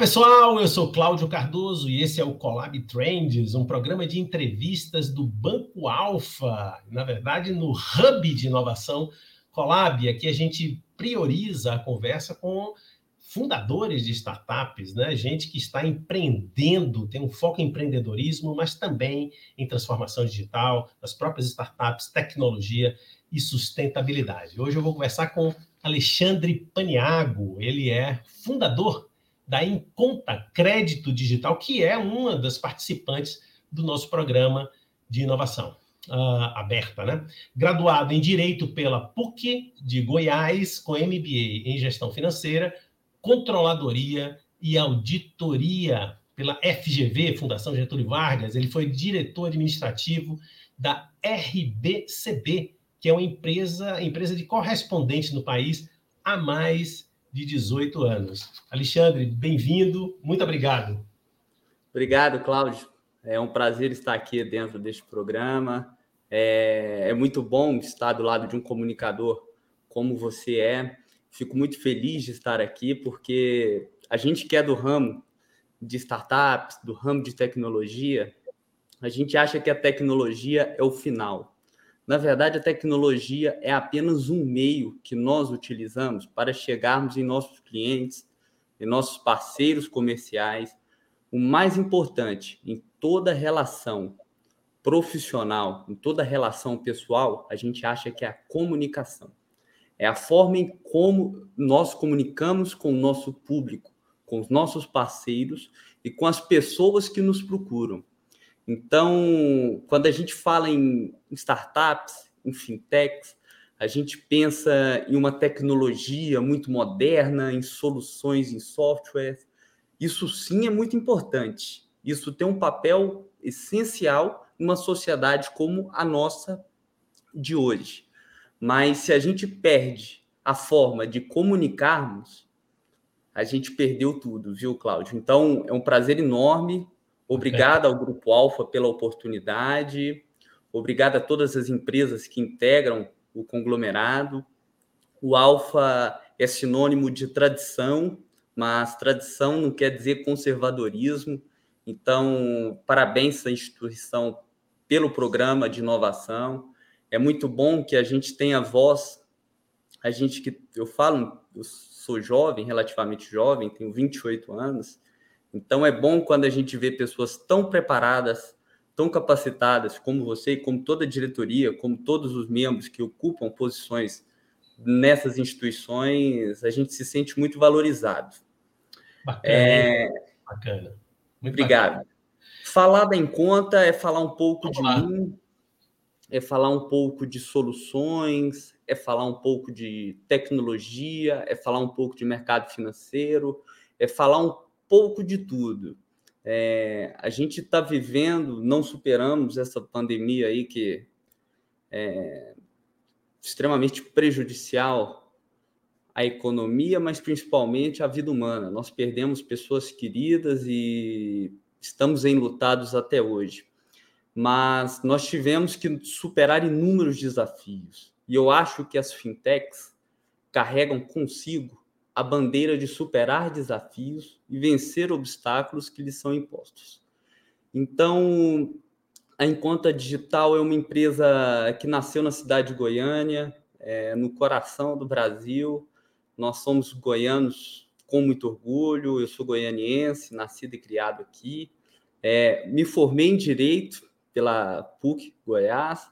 Pessoal. Eu sou Cláudio Cardoso e esse é o Collab Trends, um programa de entrevistas do Banco Alfa, na verdade, no Hub de Inovação Collab. Aqui a gente prioriza a conversa com fundadores de startups, né? Gente que está empreendendo, tem um foco em empreendedorismo, mas também em transformação digital, nas próprias startups, tecnologia e sustentabilidade. Hoje eu vou conversar com Alexandre Paniago, ele é fundador da Inconta Crédito Digital, que é uma das participantes do nosso programa de inovação uh, aberta, né? Graduado em Direito pela PUC de Goiás, com MBA em Gestão Financeira, Controladoria e Auditoria pela FGV, Fundação Getúlio Vargas. Ele foi diretor administrativo da RBCB, que é uma empresa, empresa de correspondente no país há mais de 18 anos. Alexandre, bem-vindo, muito obrigado. Obrigado, Cláudio. É um prazer estar aqui dentro deste programa. É, é, muito bom estar do lado de um comunicador como você é. Fico muito feliz de estar aqui, porque a gente que é do ramo de startups, do ramo de tecnologia, a gente acha que a tecnologia é o final. Na verdade, a tecnologia é apenas um meio que nós utilizamos para chegarmos em nossos clientes, em nossos parceiros comerciais. O mais importante em toda relação profissional, em toda relação pessoal, a gente acha que é a comunicação. É a forma em como nós comunicamos com o nosso público, com os nossos parceiros e com as pessoas que nos procuram. Então, quando a gente fala em startups, em fintechs, a gente pensa em uma tecnologia muito moderna, em soluções, em software. Isso sim é muito importante. Isso tem um papel essencial em uma sociedade como a nossa de hoje. Mas se a gente perde a forma de comunicarmos, a gente perdeu tudo, viu, Cláudio? Então, é um prazer enorme Obrigado ao Grupo Alfa pela oportunidade. Obrigado a todas as empresas que integram o conglomerado. O Alfa é sinônimo de tradição, mas tradição não quer dizer conservadorismo. Então, parabéns à instituição pelo programa de inovação. É muito bom que a gente tenha voz. A gente que eu falo, eu sou jovem, relativamente jovem, tenho 28 anos, então é bom quando a gente vê pessoas tão preparadas, tão capacitadas como você como toda a diretoria, como todos os membros que ocupam posições nessas instituições, a gente se sente muito valorizado. Bacana. É... bacana. Muito Obrigado. Bacana. Falar da Enconta é falar um pouco Vamos de lá. mim, é falar um pouco de soluções, é falar um pouco de tecnologia, é falar um pouco de mercado financeiro, é falar um pouco de tudo. É, a gente está vivendo, não superamos essa pandemia aí que é extremamente prejudicial à economia, mas principalmente à vida humana. Nós perdemos pessoas queridas e estamos enlutados até hoje. Mas nós tivemos que superar inúmeros desafios. E eu acho que as fintechs carregam consigo a bandeira de superar desafios e vencer obstáculos que lhes são impostos. Então, a Enconta Digital é uma empresa que nasceu na cidade de Goiânia, é, no coração do Brasil. Nós somos goianos com muito orgulho. Eu sou goianiense, nascido e criado aqui. É, me formei em Direito pela PUC Goiás.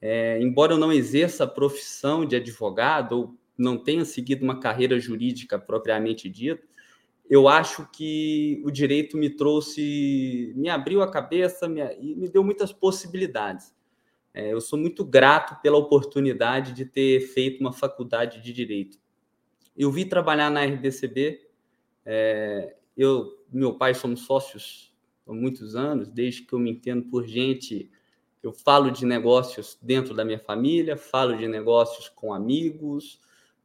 É, embora eu não exerça a profissão de advogado ou não tenha seguido uma carreira jurídica propriamente dita, eu acho que o direito me trouxe, me abriu a cabeça me, e me deu muitas possibilidades. É, eu sou muito grato pela oportunidade de ter feito uma faculdade de direito. Eu vi trabalhar na RDCB, é, eu, meu pai somos sócios há muitos anos, desde que eu me entendo por gente. Eu falo de negócios dentro da minha família, falo de negócios com amigos,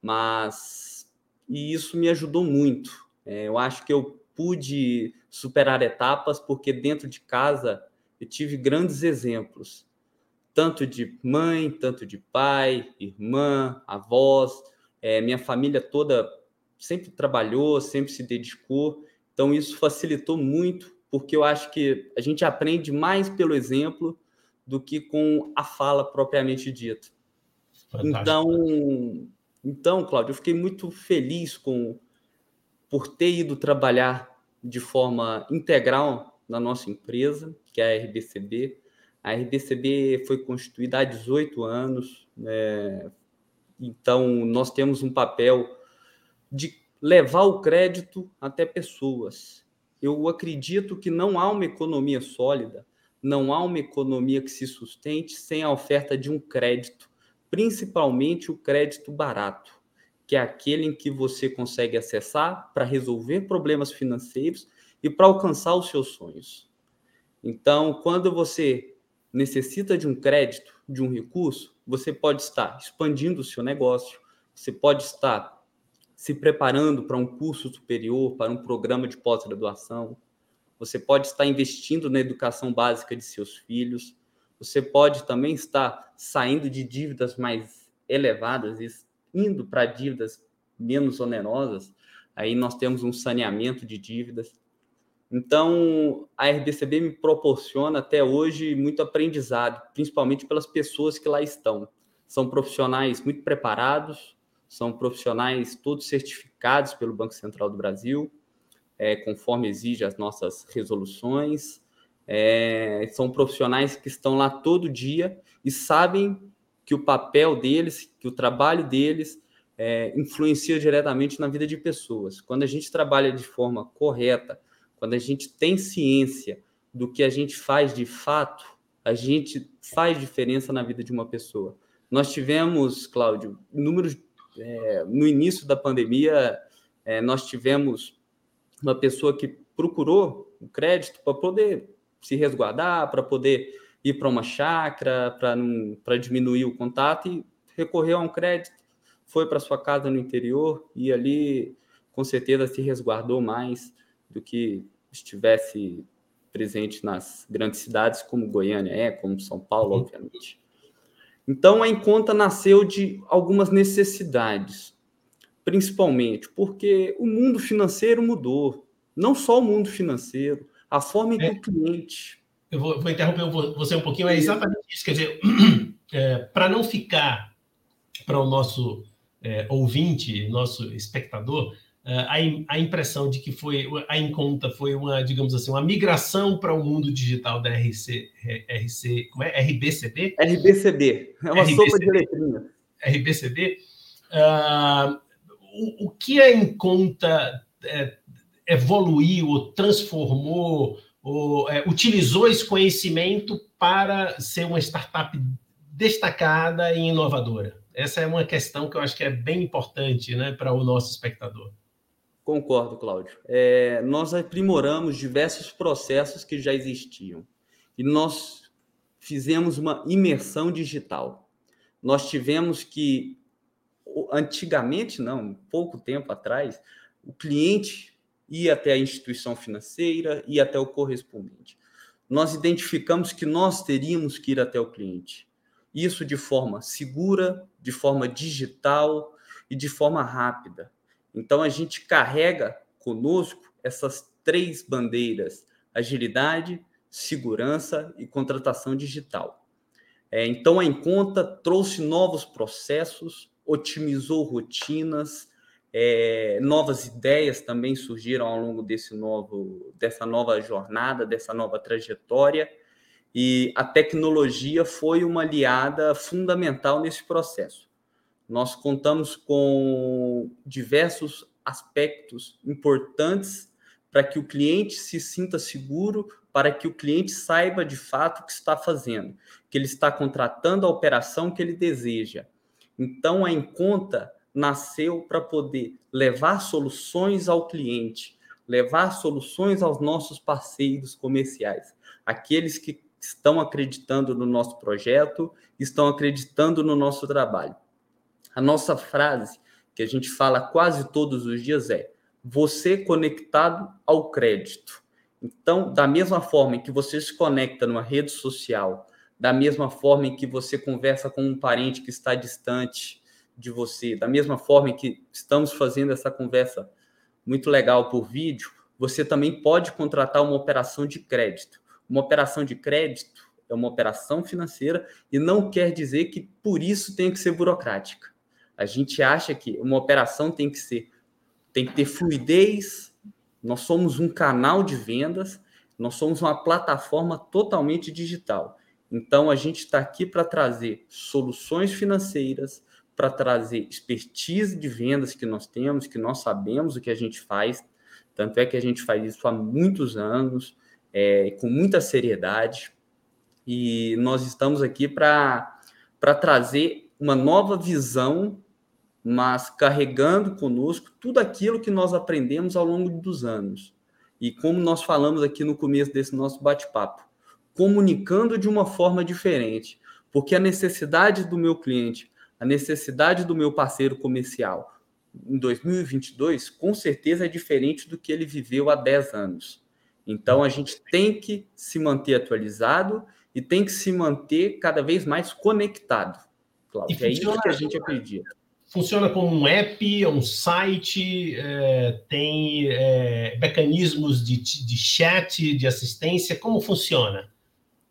mas e isso me ajudou muito. É, eu acho que eu pude superar etapas porque dentro de casa eu tive grandes exemplos, tanto de mãe, tanto de pai, irmã, avós, é, minha família toda sempre trabalhou, sempre se dedicou Então, isso facilitou muito, porque eu acho que a gente aprende mais pelo exemplo do que com a fala propriamente dita. Fantástico. Então, então, Cláudio, eu fiquei muito feliz com por ter ido trabalhar de forma integral na nossa empresa, que é a RBCB. A RBCB foi constituída há 18 anos, né? então nós temos um papel de levar o crédito até pessoas. Eu acredito que não há uma economia sólida, não há uma economia que se sustente sem a oferta de um crédito, principalmente o crédito barato, que é aquele em que você consegue acessar para resolver problemas financeiros e para alcançar os seus sonhos. Então, quando você necessita de um crédito, de um recurso, você pode estar expandindo o seu negócio, você pode estar se preparando para um curso superior, para um programa de pós-graduação. Você pode estar investindo na educação básica de seus filhos. Você pode também estar saindo de dívidas mais elevadas e indo para dívidas menos onerosas. Aí nós temos um saneamento de dívidas. Então, a RBCB me proporciona até hoje muito aprendizado, principalmente pelas pessoas que lá estão. São profissionais muito preparados, são profissionais todos certificados pelo Banco Central do Brasil, é, conforme exige as nossas resoluções. É, são profissionais que estão lá todo dia e sabem que o papel deles, que o trabalho deles é, influencia diretamente na vida de pessoas. Quando a gente trabalha de forma correta, quando a gente tem ciência do que a gente faz de fato, a gente faz diferença na vida de uma pessoa. Nós tivemos, Cláudio, números é, no início da pandemia, é, nós tivemos uma pessoa que procurou o crédito para poder se resguardar, para poder ir para uma chácara, para diminuir o contato e recorreu a um crédito, foi para sua casa no interior e ali com certeza se resguardou mais do que estivesse presente nas grandes cidades como Goiânia é, como São Paulo, uhum. obviamente. Então, a Enconta nasceu de algumas necessidades, principalmente porque o mundo financeiro mudou. Não só o mundo financeiro, a forma é, do cliente. Eu vou, vou, interromper você um pouquinho, é exatamente isso. Quer dizer, é, para não ficar para o nosso é, ouvinte, nosso espectador, a, a impressão de que foi a Enconta foi uma, digamos assim, uma migração para o mundo digital da RC, RC, como é? RBCD? RBCD, é uma RBCD, sopa de letrinha. RBCD. Uh, o, o, que a Enconta é, evoluiu, ou transformou, ou é, utilizou esse conhecimento para ser uma startup destacada e inovadora? Essa é uma questão que eu acho que é bem importante né, para o nosso espectador. Concordo, Cláudio. É, nós aprimoramos diversos processos que já existiam e nós fizemos uma imersão digital. Nós tivemos que, antigamente, não, pouco tempo atrás, o cliente ia até a instituição financeira, ia até o correspondente. Nós identificamos que nós teríamos que ir até o cliente. Isso de forma segura, de forma digital e de forma rápida então a gente carrega conosco essas três bandeiras: agilidade, segurança e contratação digital. É, então a Enconta trouxe novos processos, otimizou rotinas, é, novas ideias também surgiram ao longo desse novo, dessa nova jornada, dessa nova trajetória, e a tecnologia foi uma aliada fundamental nesse processo nós contamos com diversos aspectos importantes para que o cliente se sinta seguro, para que o cliente saiba de fato o que está fazendo, que ele está contratando a operação que ele deseja. Então, a Enconta nasceu para poder levar soluções ao cliente, levar soluções aos nossos parceiros comerciais, aqueles que estão acreditando no nosso projeto, estão acreditando no nosso trabalho. A nossa frase, que a gente fala quase todos os dias, é: você conectado ao crédito. Então, da mesma forma em que você se conecta numa rede social, da mesma forma em que você conversa com um parente que está distante de você, da mesma forma que estamos fazendo essa conversa muito legal por vídeo, você também pode contratar uma operação de crédito. Uma operação de crédito é uma operação financeira e não quer dizer que por isso tem que ser burocrática. A gente acha que uma operação tem que ser tem que ter fluidez. Nós somos um canal de vendas, nós somos uma plataforma totalmente digital. Então a gente está aqui para trazer soluções financeiras, para trazer expertise de vendas que nós temos, que nós sabemos o que a gente faz. Tanto é que a gente faz isso há muitos anos, é, com muita seriedade. E nós estamos aqui para trazer uma nova visão mas carregando conosco tudo aquilo que nós aprendemos ao longo dos anos. E como nós falamos aqui no começo desse nosso bate-papo, comunicando de uma forma diferente, porque a necessidade do meu cliente, a necessidade do meu parceiro comercial em 2022, com certeza é diferente do que ele viveu há 10 anos. Então a gente tem que se manter atualizado e tem que se manter cada vez mais conectado. Cláudio, é isso que a gente acredita funciona como um app, um site, é, tem é, mecanismos de, de chat, de assistência, como funciona?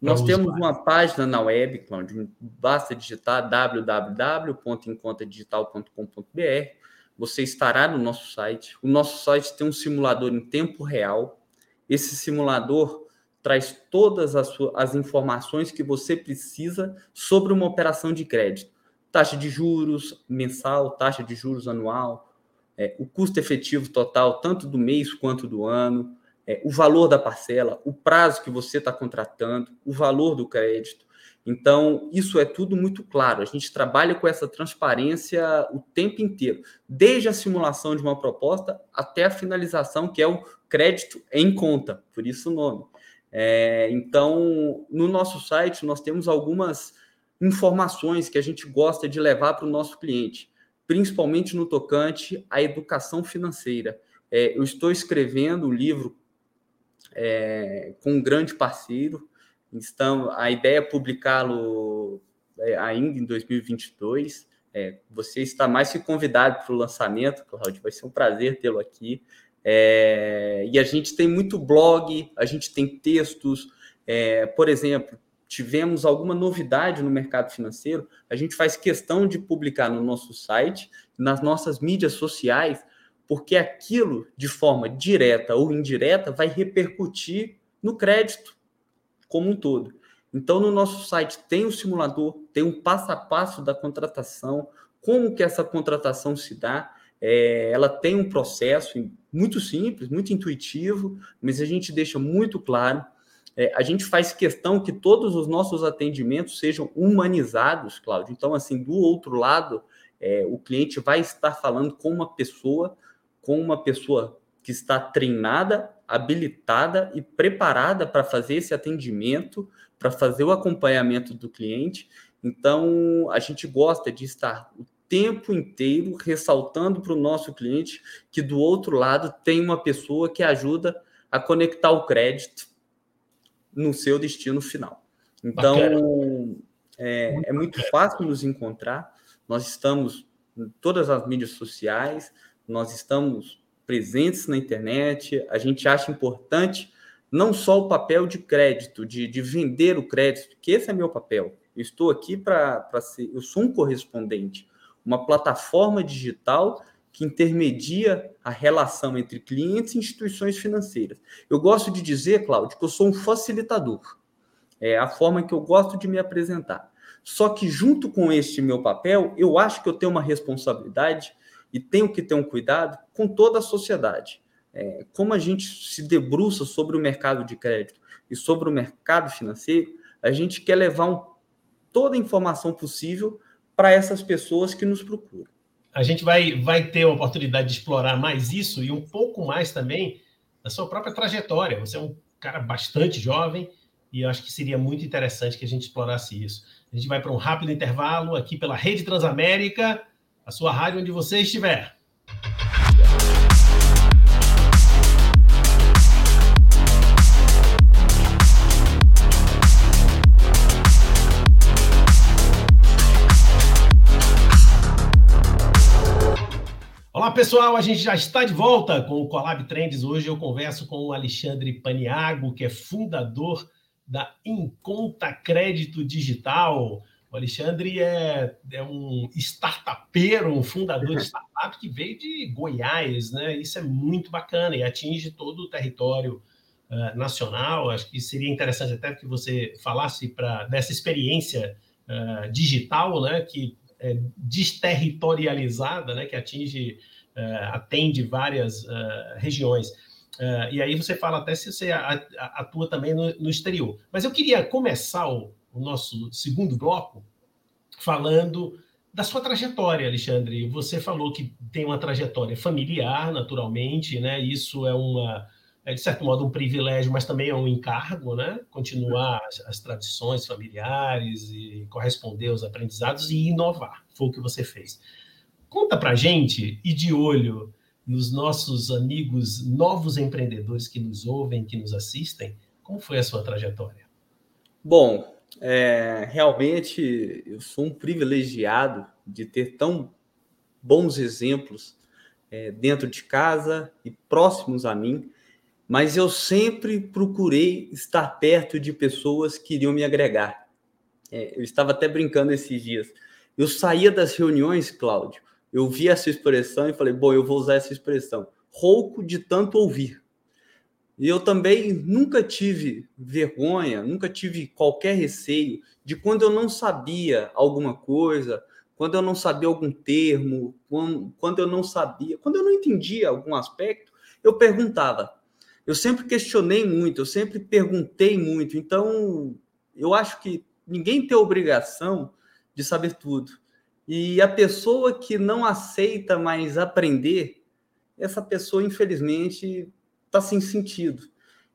Nós temos uma página na web, Cláudio, basta digitar www.encontadigital.com.br, você estará no nosso site. O nosso site tem um simulador em tempo real. Esse simulador traz todas as, as informações que você precisa sobre uma operação de crédito taxa de juros mensal, taxa de juros anual, é, o custo efetivo total, tanto do mês quanto do ano, é, o valor da parcela, o prazo que você está contratando, o valor do crédito. Então, isso é tudo muito claro. A gente trabalha com essa transparência o tempo inteiro, desde a simulação de uma proposta até a finalização, que é o crédito em conta, por isso o nome. É, então, no nosso site, nós temos algumas informações que a gente gosta de levar para o nosso cliente, principalmente no tocante à educação financeira. É, eu estou escrevendo um livro é, com um grande parceiro, então a ideia é publicá-lo é, ainda em 2022. É, você está mais que convidado para o lançamento, Claudio, vai ser um prazer tê-lo aqui. É, e a gente tem muito blog, a gente tem textos, é, por exemplo, tivemos alguma novidade no mercado financeiro, a gente faz questão de publicar no nosso site, nas nossas mídias sociais, porque aquilo, de forma direta ou indireta, vai repercutir no crédito como um todo. Então, no nosso site tem o um simulador, tem um passo a passo da contratação, como que essa contratação se dá. É, ela tem um processo muito simples, muito intuitivo, mas a gente deixa muito claro é, a gente faz questão que todos os nossos atendimentos sejam humanizados, Cláudio. Então, assim, do outro lado, é, o cliente vai estar falando com uma pessoa, com uma pessoa que está treinada, habilitada e preparada para fazer esse atendimento, para fazer o acompanhamento do cliente. Então, a gente gosta de estar o tempo inteiro ressaltando para o nosso cliente que do outro lado tem uma pessoa que ajuda a conectar o crédito no seu destino final. Então, é, é, muito fácil nos encontrar. Nós estamos em todas as mídias sociais, nós estamos presentes na internet. A gente acha importante não só o papel de crédito, de, de vender o crédito, que esse é meu papel. Eu estou aqui para ser, eu sou um correspondente, uma plataforma digital que intermedia a relação entre clientes e instituições financeiras. Eu gosto de dizer, Cláudio, que eu sou um facilitador. É a forma que eu gosto de me apresentar. Só que, junto com este meu papel, eu acho que eu tenho uma responsabilidade e tenho que ter um cuidado com toda a sociedade. É, como a gente se debruça sobre o mercado de crédito e sobre o mercado financeiro, a gente quer levar um, toda a informação possível para essas pessoas que nos procuram a gente vai, vai ter a oportunidade de explorar mais isso e um pouco mais também da sua própria trajetória. Você é um cara bastante jovem e eu acho que seria muito interessante que a gente explorasse isso. A gente vai para um rápido intervalo aqui pela Rede Transamérica, a sua rádio onde você estiver. pessoal, a gente já está de volta com o Colab Trends. Hoje eu converso com o Alexandre Paniago, que é fundador da Inconta Crédito Digital. O Alexandre é, é um startupeiro, um fundador de startup que veio de Goiás, né? Isso é muito bacana e atinge todo o território uh, nacional. Acho que seria interessante até que você falasse para dessa experiência uh, digital, né? Que é desterritorializada, né? Que atinge uh, atende várias regiões. Uh, e aí você fala até se você atua também no, no exterior. Mas eu queria começar o, o, nosso segundo bloco falando da sua trajetória, Alexandre. Você falou que tem uma trajetória familiar, naturalmente, né? Isso é uma é de certo modo um privilégio, mas também é um encargo, né? Continuar as, as tradições familiares e corresponder aos aprendizados e inovar. Foi o que você fez. Conta para gente e de olho nos nossos amigos novos empreendedores que nos ouvem, que nos assistem, como foi a sua trajetória? Bom, é, realmente eu sou um privilegiado de ter tão bons exemplos é, dentro de casa e próximos a mim, mas eu sempre procurei estar perto de pessoas que iriam me agregar. É, eu estava até brincando esses dias. Eu saía das reuniões, Cláudio, eu vi essa expressão e falei, bom, eu vou usar essa expressão. Rouco de tanto ouvir. E eu também nunca tive vergonha, nunca tive qualquer receio de quando eu não sabia alguma coisa, quando eu não sabia algum termo, quando, eu não sabia, quando eu não entendia algum aspecto, eu perguntava. Eu sempre questionei muito, eu sempre perguntei muito. Então, eu acho que ninguém tem obrigação de saber tudo. E a pessoa que não aceita mais aprender, essa pessoa, infelizmente, está sem sentido.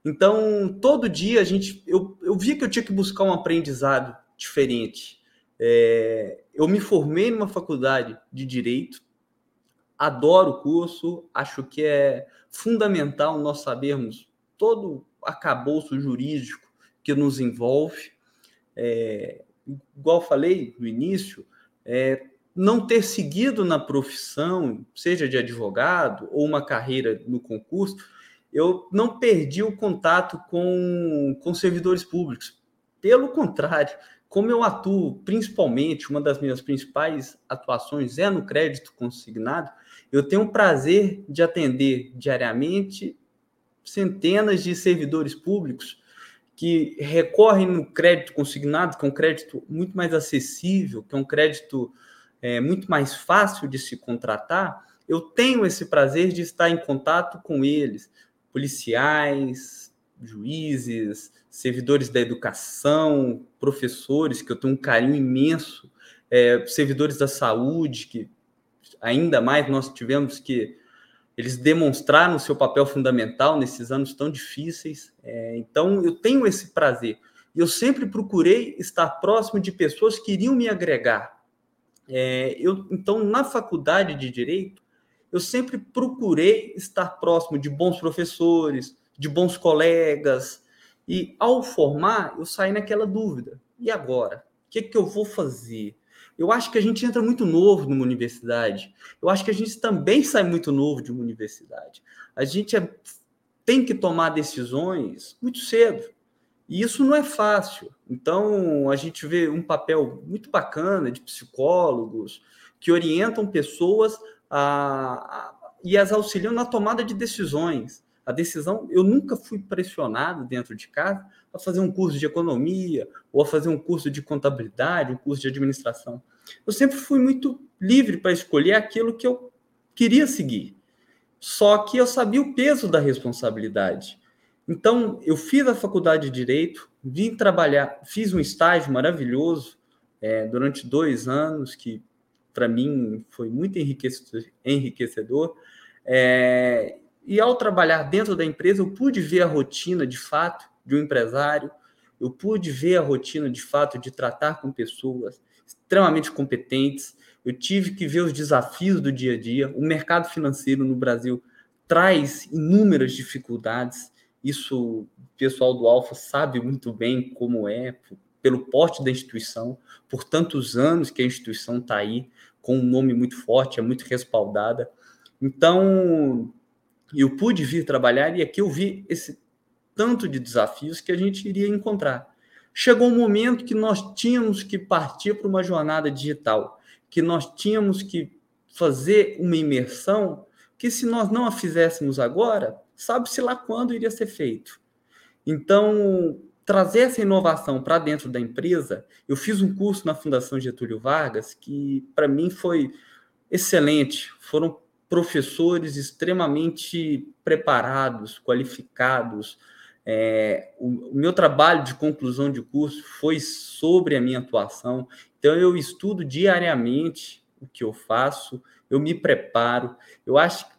Então, todo dia a gente. Eu, eu via que eu tinha que buscar um aprendizado diferente. É, eu me formei numa faculdade de direito, adoro o curso, acho que é fundamental nós sabermos todo o acabouço jurídico que nos envolve. É, igual falei no início, é, não ter seguido na profissão, seja de advogado ou uma carreira no concurso, eu não perdi o contato com, com servidores públicos. Pelo contrário, como eu atuo principalmente, uma das minhas principais atuações é no crédito consignado, eu tenho o prazer de atender diariamente centenas de servidores públicos que recorrem no crédito consignado, que é um crédito muito mais acessível, que é um crédito é, muito mais fácil de se contratar, eu tenho esse prazer de estar em contato com eles, policiais, juízes, servidores da educação, professores, que eu tenho um carinho imenso, é, servidores da saúde, que ainda mais nós tivemos que eles demonstraram o seu papel fundamental nesses anos tão difíceis. É, então, eu tenho esse prazer. Eu sempre procurei estar próximo de pessoas que iriam me agregar. É, eu, então, na faculdade de Direito, eu sempre procurei estar próximo de bons professores, de bons colegas. E, ao formar, eu saí naquela dúvida. E agora? O que, que eu vou fazer? Eu acho que a gente entra muito novo numa universidade. Eu acho que a gente também sai muito novo de uma universidade. A gente é, tem que tomar decisões muito cedo. E isso não é fácil. Então, a gente vê um papel muito bacana de psicólogos que orientam pessoas a, a, e as auxiliam na tomada de decisões. A decisão, eu nunca fui pressionado dentro de casa a fazer um curso de economia ou a fazer um curso de contabilidade, um curso de administração. Eu sempre fui muito livre para escolher aquilo que eu queria seguir. Só que eu sabia o peso da responsabilidade. Então, eu fiz a faculdade de Direito, vim trabalhar, fiz um estágio maravilhoso é, durante dois anos, que para mim foi muito enriquecedor. É, e ao trabalhar dentro da empresa, eu pude ver a rotina de fato de um empresário, eu pude ver a rotina de fato de tratar com pessoas extremamente competentes. Eu tive que ver os desafios do dia a dia. O mercado financeiro no Brasil traz inúmeras dificuldades. Isso o pessoal do Alfa sabe muito bem como é, pelo porte da instituição, por tantos anos que a instituição está aí, com um nome muito forte, é muito respaldada. Então, eu pude vir trabalhar e aqui eu vi esse tanto de desafios que a gente iria encontrar. Chegou um momento que nós tínhamos que partir para uma jornada digital, que nós tínhamos que fazer uma imersão que se nós não a fizéssemos agora, sabe-se lá quando iria ser feito. Então, trazer essa inovação para dentro da empresa, eu fiz um curso na Fundação Getúlio Vargas que, para mim, foi excelente. Foram professores extremamente preparados, qualificados. É, o, o, meu trabalho de conclusão de curso foi sobre a minha atuação. Então, eu estudo diariamente o que eu faço, eu me preparo. Eu acho que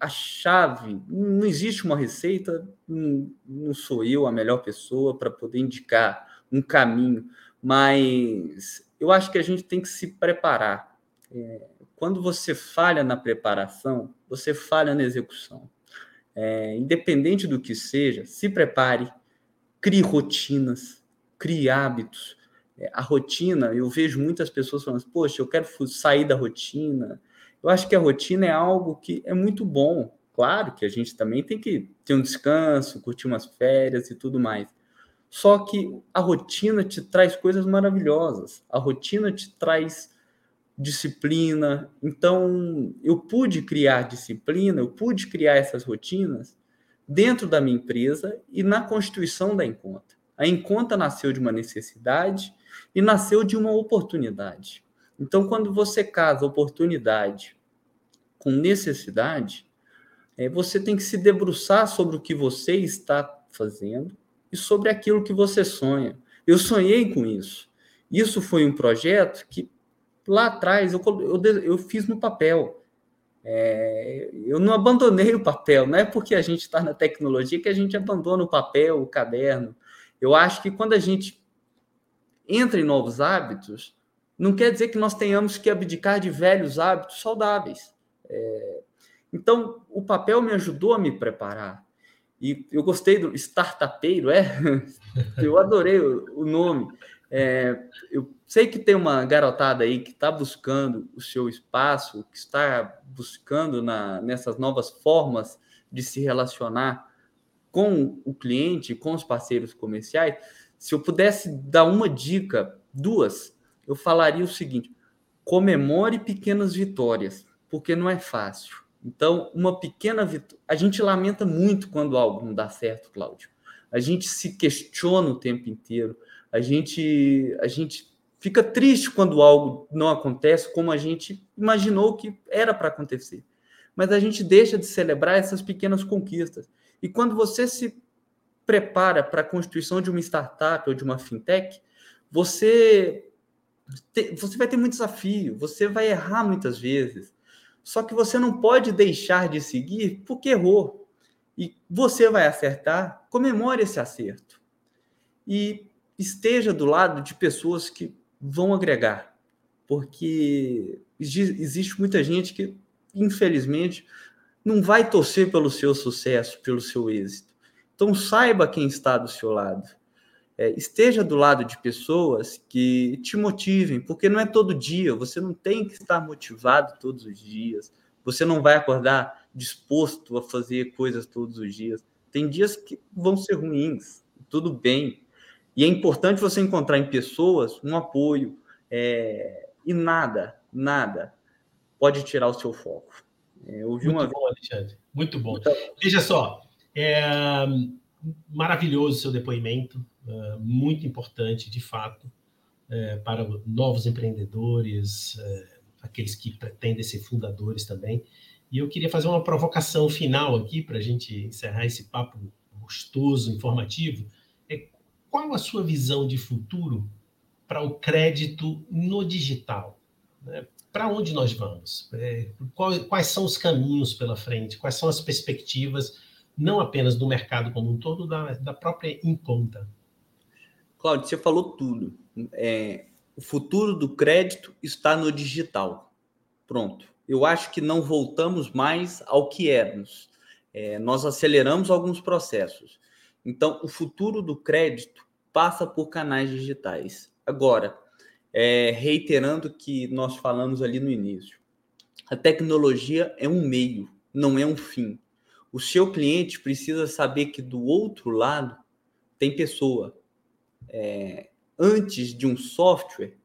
a chave, não existe uma receita, não, não sou eu a melhor pessoa para poder indicar um caminho, mas eu acho que a gente tem que se preparar. É, quando você falha na preparação, você falha na execução. É, independente do que seja, se prepare, crie rotinas, crie hábitos. É, a rotina, eu vejo muitas pessoas falando, poxa, eu quero sair da rotina, eu acho que a rotina é algo que é muito bom. Claro que a gente também tem que ter um descanso, curtir umas férias e tudo mais. Só que a rotina te traz coisas maravilhosas. A rotina te traz disciplina. Então, eu pude criar disciplina, eu pude criar essas rotinas dentro da minha empresa e na constituição da Enconta. A Enconta nasceu de uma necessidade e nasceu de uma oportunidade. Então, quando você casa oportunidade com necessidade, é, você tem que se debruçar sobre o que você está fazendo e sobre aquilo que você sonha. Eu sonhei com isso. Isso foi um projeto que lá atrás eu, eu, eu fiz no papel. É, eu não abandonei o papel, não é porque a gente está na tecnologia que a gente abandona o papel, o caderno. Eu acho que quando a gente entra em novos hábitos, não quer dizer que nós tenhamos que abdicar de velhos hábitos saudáveis. É, então, o papel me ajudou a me preparar. E eu gostei do startupeiro, é? eu adorei o, nome. É, eu sei que tem uma garotada aí que está buscando o seu espaço, que está buscando na, nessas novas formas de se relacionar com o cliente, com os parceiros comerciais. Se eu pudesse dar uma dica, duas, eu falaria o seguinte: comemore pequenas vitórias, porque não é fácil. Então, uma pequena vitória. A gente lamenta muito quando algo não dá certo, Cláudio. A gente se questiona o tempo inteiro. A gente, a gente fica triste quando algo não acontece como a gente imaginou que era para acontecer. Mas a gente deixa de celebrar essas pequenas conquistas. E quando você se prepara para a constituição de uma startup ou de uma fintech, você você vai ter muito desafio, você vai errar muitas vezes. Só que você não pode deixar de seguir porque errou. E você vai acertar, comemore esse acerto. E esteja do lado de pessoas que vão agregar. Porque existe muita gente que, infelizmente, não vai torcer pelo seu sucesso, pelo seu êxito. Então, saiba quem está do seu lado é, esteja do lado de pessoas que te motivem, porque não é todo dia, você não tem que estar motivado todos os dias, você não vai acordar disposto a fazer coisas todos os dias. Tem dias que vão ser ruins, tudo bem. E é importante você encontrar em pessoas um apoio, é, e nada, nada pode tirar o seu foco. É, eu vi Muito uma bom, Alexandre. Muito bom. Então, Veja só, é maravilhoso o seu depoimento. Eh, muito importante, de fato, eh, para novos empreendedores, eh, aqueles que pretendem ser fundadores também. E eu queria fazer uma provocação final aqui para a gente encerrar esse papo gostoso, informativo. É qual a sua visão de futuro para o crédito no digital? Né? Para onde nós vamos? É, quais são os caminhos pela frente? Quais são as perspectivas, não apenas do mercado como um todo, da, da própria Inconta? Claudio, você falou tudo. É, o futuro do crédito está no digital. Pronto. Eu acho que não voltamos mais ao que éramos. É, nós aceleramos alguns processos. Então, o futuro do crédito passa por canais digitais. Agora, é, reiterando o que nós falamos ali no início, A tecnologia é um meio, não é um fim. O seu cliente precisa saber que do outro lado tem pessoa. É, antes de um software,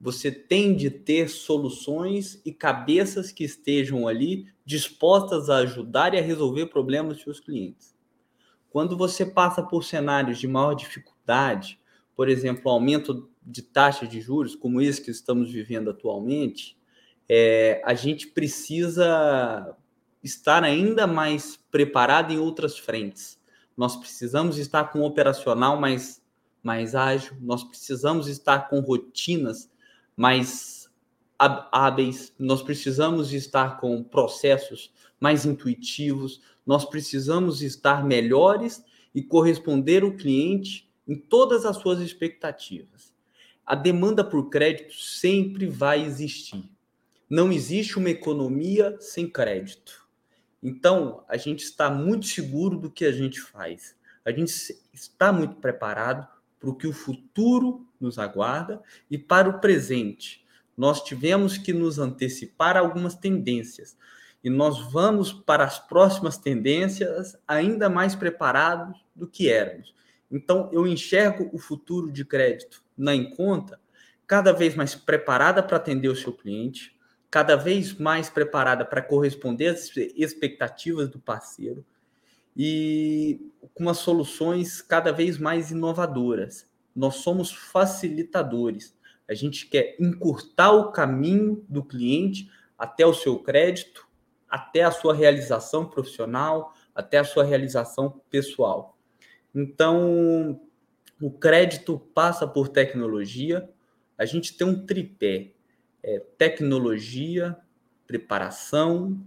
você tem de ter soluções e cabeças que estejam ali dispostas a ajudar e a resolver problemas dos seus clientes. Quando você passa por cenários de maior dificuldade, por exemplo, aumento de taxa de juros, como esse que estamos vivendo atualmente, é, a gente precisa estar ainda mais preparado em outras frentes. Nós precisamos estar com um operacional mais, mais ágil, nós precisamos estar com rotinas mais hábeis, nós precisamos estar com processos mais intuitivos, nós precisamos estar melhores e corresponder o cliente em todas as suas expectativas. A demanda por crédito sempre vai existir. Não existe uma economia sem crédito. Então, a gente está muito seguro do que a gente faz. A gente está muito preparado para o que o futuro nos aguarda e para o presente. Nós tivemos que nos antecipar a algumas tendências e nós vamos para as próximas tendências ainda mais preparados do que éramos. Então, eu enxergo o futuro de crédito na Enconta cada vez mais preparada para atender o seu cliente, cada vez mais preparada para corresponder às expectativas do parceiro e com as soluções cada vez mais inovadoras. Nós somos facilitadores. A gente quer encurtar o caminho do cliente até o seu crédito, até a sua realização profissional, até a sua realização pessoal. Então, o crédito passa por tecnologia. A gente tem um tripé: é, tecnologia, preparação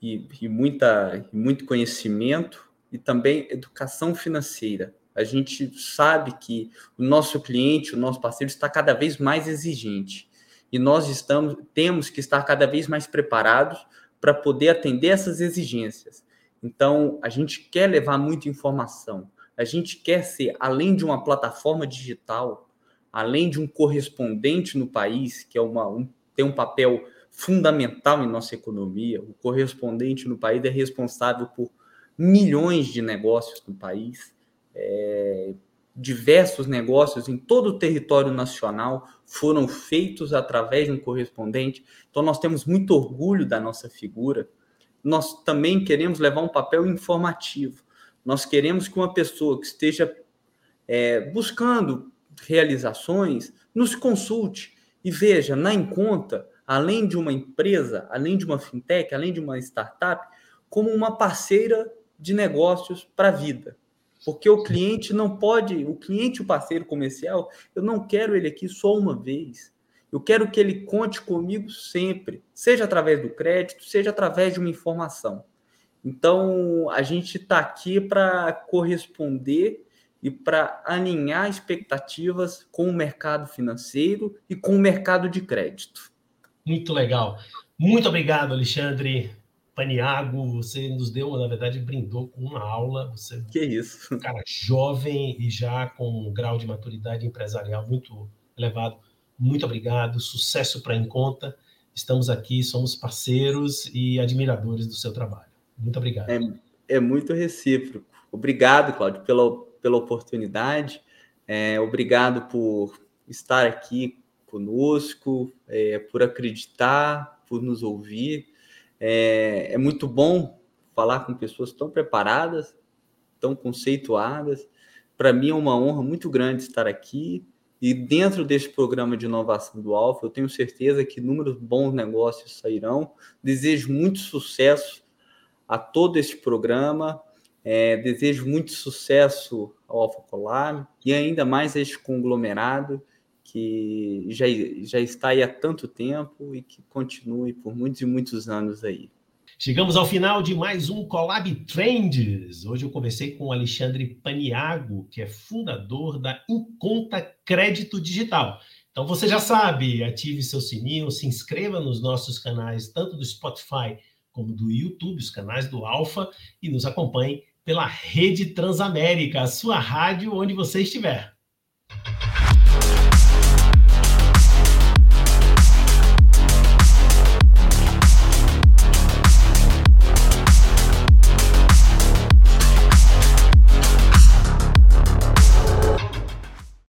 e, e, muita, muito conhecimento, e também educação financeira. A gente sabe que o nosso cliente, o nosso parceiro, está cada vez mais exigente. E nós estamos, temos que estar cada vez mais preparados para poder atender essas exigências. Então, a gente quer levar muita informação, a gente quer ser, além de uma plataforma digital, além de um correspondente no país, que é uma, um, tem um papel fundamental em nossa economia, o correspondente no país é responsável por milhões de negócios no país, é, diversos negócios em todo o território nacional foram feitos através de um correspondente. Então, nós temos muito orgulho da nossa figura. Nós também queremos levar um papel informativo. Nós queremos que uma pessoa que esteja é, buscando realizações nos consulte e veja na Enconta, além de uma empresa, além de uma fintech, além de uma startup, como uma parceira de negócios para a vida. Porque o cliente não pode, o cliente, o parceiro comercial, eu não quero ele aqui só uma vez. Eu quero que ele conte comigo sempre, seja através do crédito, seja através de uma informação. Então, a gente está aqui para corresponder e para alinhar expectativas com o mercado financeiro e com o mercado de crédito. Muito legal. Muito obrigado, Alexandre Paniago. Você nos deu, na verdade, brindou com uma aula. Você que isso? Um cara jovem e já com um grau de maturidade empresarial muito elevado. Muito obrigado. Sucesso para Enconta. Estamos aqui, somos parceiros e admiradores do seu trabalho. Muito obrigado. É, é muito recíproco. Obrigado, Cláudio, pela, pela oportunidade. É, obrigado por estar aqui conosco, é, por acreditar, por nos ouvir. É, é muito bom falar com pessoas tão preparadas, tão conceituadas. Para mim é uma honra muito grande estar aqui. E dentro desse programa de inovação do Alfa, eu tenho certeza que inúmeros bons negócios sairão. Desejo muito sucesso a todo esse programa. É, desejo muito sucesso ao Alfa Collab e ainda mais a este conglomerado que já, já está aí há tanto tempo e que continue por muitos e muitos anos aí. Chegamos ao final de mais um Collab Trends. Hoje eu conversei com o Alexandre Paniago, que é fundador da Inconta Crédito Digital. Então você já sabe, ative seu sininho, se inscreva nos nossos canais, tanto do Spotify como do YouTube, os canais do Alfa, e nos acompanhe pela Rede Transamérica, a sua rádio onde você estiver.